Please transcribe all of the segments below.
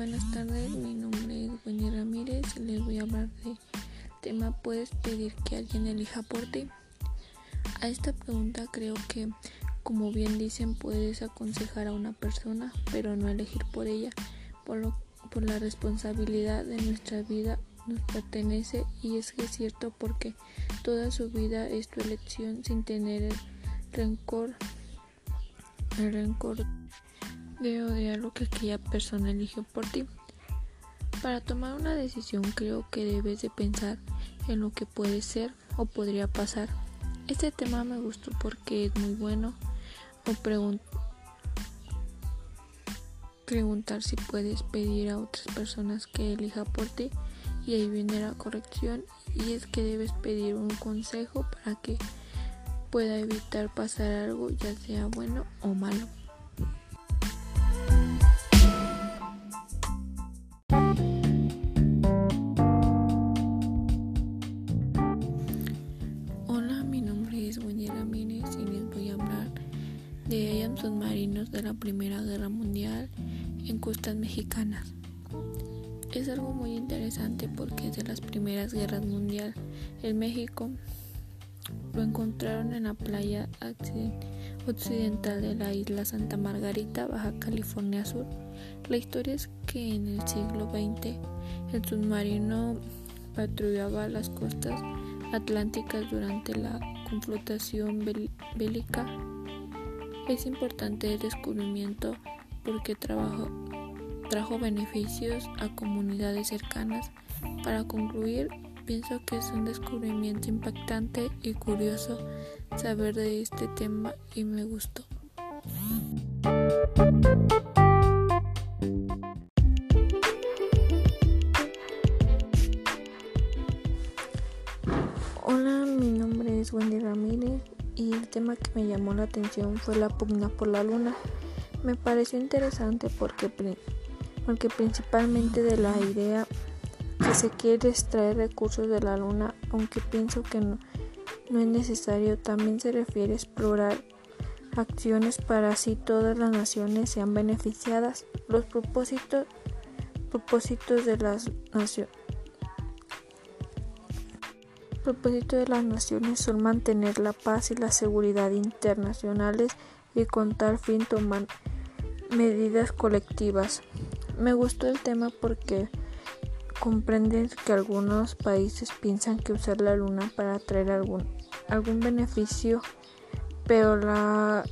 Buenas tardes, mi nombre es Wendy Ramírez les voy a hablar del tema ¿Puedes pedir que alguien elija por ti? A esta pregunta creo que, como bien dicen, puedes aconsejar a una persona, pero no elegir por ella, por, la responsabilidad de nuestra vida nos pertenece y es que es cierto porque toda su vida es tu elección sin tener el rencor de odiar lo que aquella persona eligió por ti. Para tomar una decisión creo que debes de pensar en lo que puede ser o podría pasar. Este tema me gustó porque es muy bueno o preguntar si puedes pedir a otras personas que elija por ti y ahí viene la corrección y es que debes pedir un consejo para que pueda evitar pasar algo ya sea bueno o malo. De ellos submarinos de la Primera Guerra Mundial en costas mexicanas. Es algo muy interesante porque es de las primeras guerras mundiales en México lo encontraron en la playa occidental de la isla Santa Margarita, Baja California Sur. La historia es que en el siglo XX el submarino patrullaba las costas atlánticas durante la confrontación bélica es importante el descubrimiento porque trajo beneficios a comunidades cercanas. Para concluir, pienso que es un descubrimiento impactante y curioso saber de este tema y me gustó. Hola, mi nombre es Wendy Ramírez y el tema que me llamó la atención fue la pugna por la luna. Me pareció interesante porque, porque principalmente de la idea que se quiere extraer recursos de la luna, aunque pienso que no, no es necesario, también se refiere a explorar acciones para así todas las naciones sean beneficiadas. Los propósitos, propósitos de las naciones propósito de las naciones son mantener la paz y la seguridad internacionales y con tal fin tomar medidas colectivas. Me gustó el tema porque comprenden que algunos países piensan que usar la luna para traer algún, algún beneficio pero la,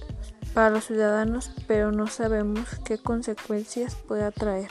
para los ciudadanos, pero no sabemos qué consecuencias puede traer.